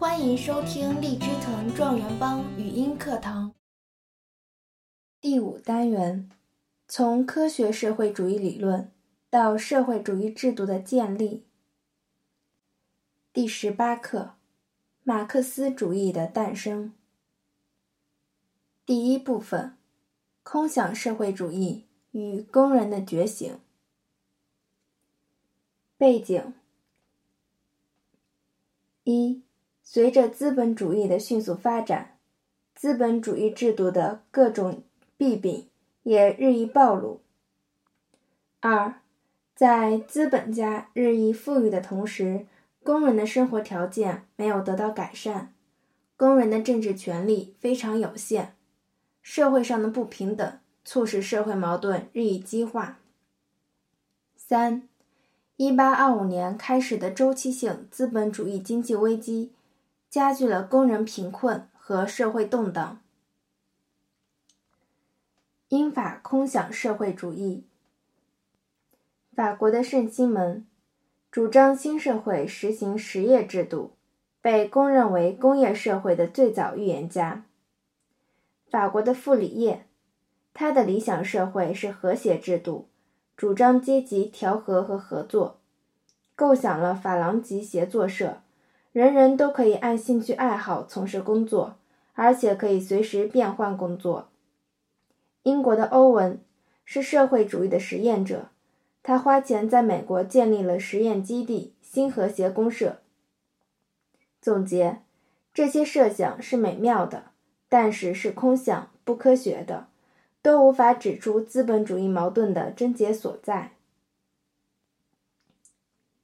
欢迎收听荔枝藤状元帮语音课堂第五单元：从科学社会主义理论到社会主义制度的建立。第十八课：马克思主义的诞生。第一部分：空想社会主义与工人的觉醒。背景：一、随着资本主义的迅速发展，资本主义制度的各种弊病也日益暴露。二、在资本家日益富裕的同时，工人的生活条件没有得到改善，工人的政治权利非常有限，社会上的不平等促使社会矛盾日益激化。三。一八二五年开始的周期性资本主义经济危机，加剧了工人贫困和社会动荡。英法空想社会主义。法国的圣西门主张新社会实行实业制度，被公认为工业社会的最早预言家。法国的傅里叶，他的理想社会是和谐制度。主张阶级调和和合作，构想了法郎吉协作社，人人都可以按兴趣爱好从事工作，而且可以随时变换工作。英国的欧文是社会主义的实验者，他花钱在美国建立了实验基地新和谐公社。总结：这些设想是美妙的，但是是空想、不科学的。都无法指出资本主义矛盾的症结所在。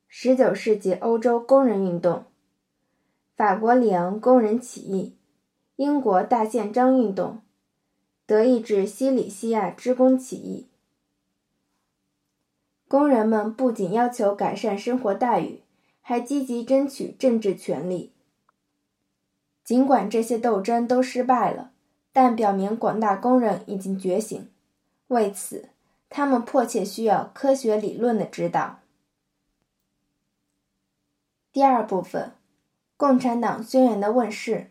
十九世纪欧洲工人运动、法国里昂工人起义、英国大宪章运动、德意志西里西亚职工起义，工人们不仅要求改善生活待遇，还积极争取政治权利。尽管这些斗争都失败了。但表明广大工人已经觉醒，为此，他们迫切需要科学理论的指导。第二部分，《共产党宣言》的问世。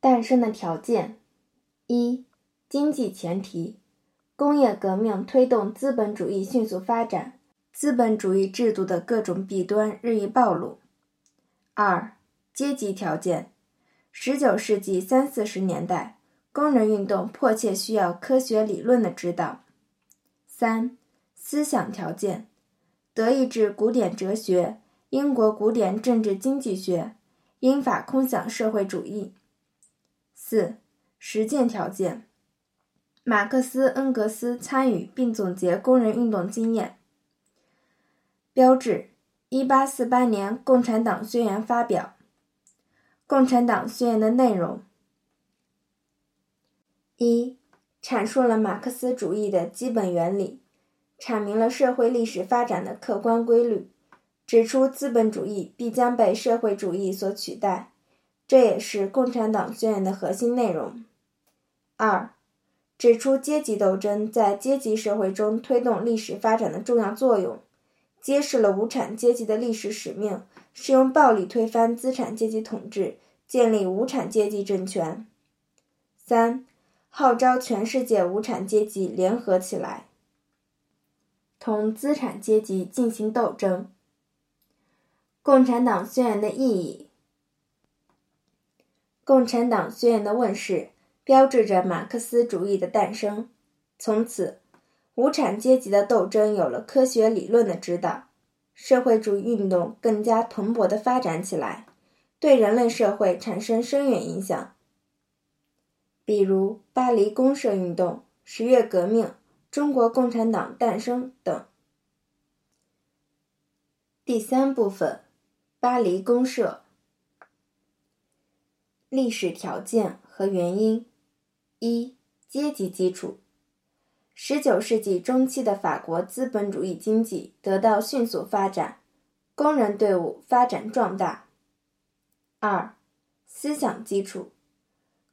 诞生的条件：一、经济前提，工业革命推动资本主义迅速发展，资本主义制度的各种弊端日益暴露；二、阶级条件。十九世纪三四十年代，工人运动迫切需要科学理论的指导。三、思想条件：德意志古典哲学、英国古典政治经济学、英法空想社会主义。四、实践条件：马克思、恩格斯参与并总结工人运动经验。标志：一八四八年共产党宣言发表。共产党宣言的内容：一、阐述了马克思主义的基本原理，阐明了社会历史发展的客观规律，指出资本主义必将被社会主义所取代，这也是共产党宣言的核心内容。二、指出阶级斗争在阶级社会中推动历史发展的重要作用，揭示了无产阶级的历史使命。是用暴力推翻资产阶级统治，建立无产阶级政权。三、号召全世界无产阶级联合起来，同资产阶级进行斗争。共产党宣言的意义。共产党宣言的问世，标志着马克思主义的诞生。从此，无产阶级的斗争有了科学理论的指导。社会主义运动更加蓬勃地发展起来，对人类社会产生深远影响。比如巴黎公社运动、十月革命、中国共产党诞生等。第三部分，巴黎公社。历史条件和原因：一、阶级基础。十九世纪中期的法国资本主义经济得到迅速发展，工人队伍发展壮大。二、思想基础，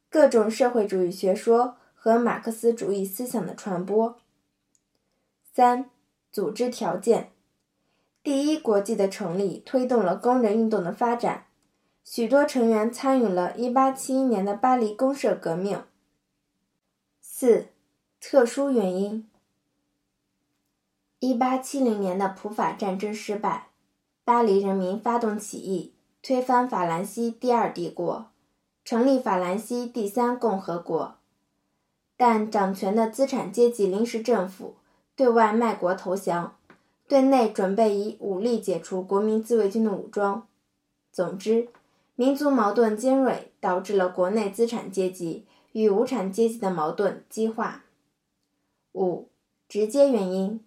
各种社会主义学说和马克思主义思想的传播。三、组织条件，第一国际的成立推动了工人运动的发展，许多成员参与了1871年的巴黎公社革命。四、特殊原因。1870年的普法战争失败，巴黎人民发动起义，推翻法兰西第二帝国，成立法兰西第三共和国。但掌权的资产阶级临时政府对外卖国投降，对内准备以武力解除国民自卫军的武装。总之，民族矛盾尖锐，导致了国内资产阶级与无产阶级的矛盾激化。五、直接原因：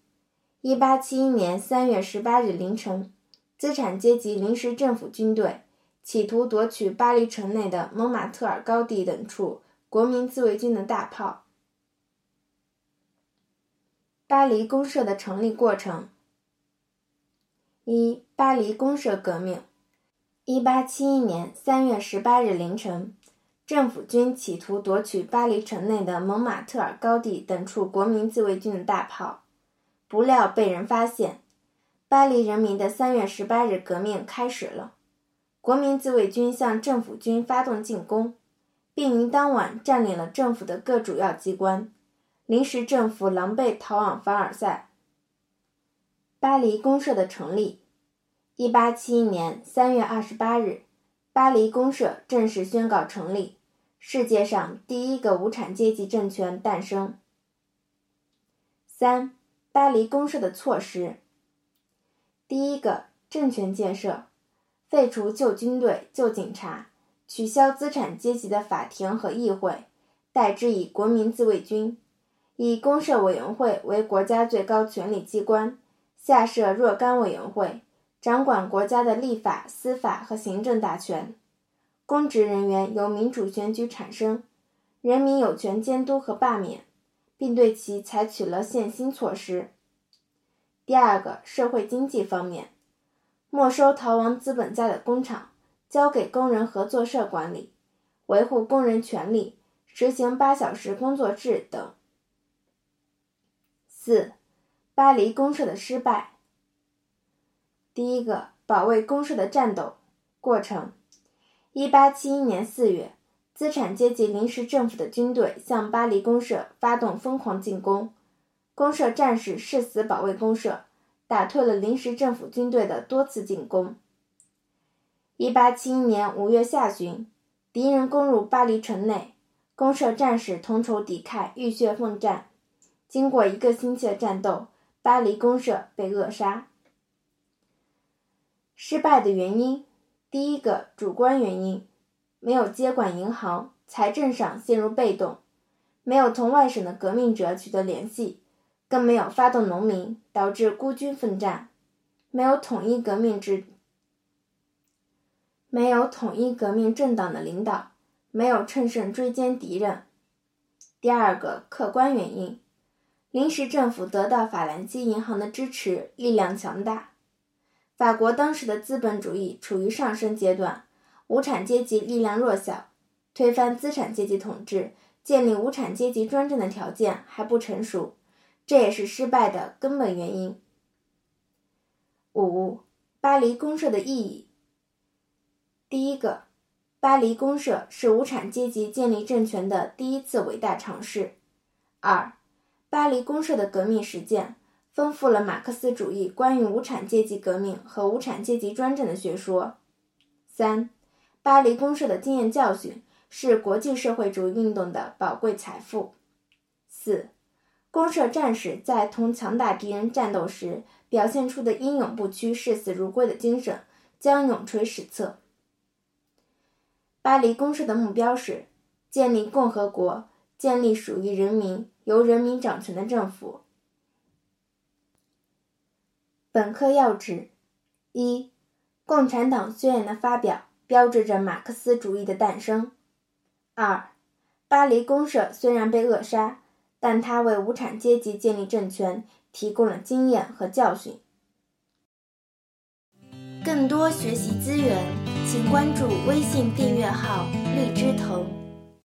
一八七一年三月十八日凌晨，资产阶级临时政府军队企图夺取巴黎城内的蒙马特尔高地等处国民自卫军的大炮。巴黎公社的成立过程：一、巴黎公社革命。一八七一年三月十八日凌晨，政府军企图夺取巴黎城内的蒙马特尔高地等处国民自卫军的大炮，不料被人发现。巴黎人民的三月十八日革命开始了，国民自卫军向政府军发动进攻，并于当晚占领了政府的各主要机关。临时政府狼狈逃往凡尔赛。巴黎公社的成立，一八七一年三月二十八日，巴黎公社正式宣告成立，世界上第一个无产阶级政权诞生。三、巴黎公社的措施：第一个，政权建设，废除旧军队、旧警察，取消资产阶级的法庭和议会，代之以国民自卫军。以公社委员会为国家最高权力机关，下设若干委员会，掌管国家的立法、司法和行政大权。公职人员由民主选举产生，人民有权监督和罢免，并对其采取了限薪措施。第二个，社会经济方面，没收逃亡资本家的工厂，交给工人合作社管理，维护工人权利，实行八小时工作制等。四、巴黎公社的失败。第一个，保卫公社的战斗过程。一八七一年四月，资产阶级临时政府的军队向巴黎公社发动疯狂进攻，公社战士誓死保卫公社，打退了临时政府军队的多次进攻。一八七一年五月下旬，敌人攻入巴黎城内，公社战士同仇敌忾，浴血奋战。经过一个星期的战斗，巴黎公社被扼杀。失败的原因，第一个主观原因，没有接管银行，财政上陷入被动；没有同外省的革命者取得联系，更没有发动农民，导致孤军奋战；没有统一革命之，没有统一革命政党的领导，没有乘胜追歼敌人。第二个客观原因。临时政府得到法兰西银行的支持，力量强大。法国当时的资本主义处于上升阶段，无产阶级力量弱小，推翻资产阶级统治、建立无产阶级专政的条件还不成熟，这也是失败的根本原因。五、巴黎公社的意义。第一个，巴黎公社是无产阶级建立政权的第一次伟大尝试。二。巴黎公社的革命实践丰富了马克思主义关于无产阶级革命和无产阶级专政的学说。三、巴黎公社的经验教训是国际社会主义运动的宝贵财富。四、公社战士在同强大敌人战斗时表现出的英勇不屈、视死如归的精神将永垂史册。巴黎公社的目标是建立共和国，建立属于人民。由人民掌权的政府。本课要旨：一、共产党宣言的发表标志着马克思主义的诞生；二、巴黎公社虽然被扼杀，但它为无产阶级建立政权提供了经验和教训。更多学习资源，请关注微信订阅号“荔枝藤”。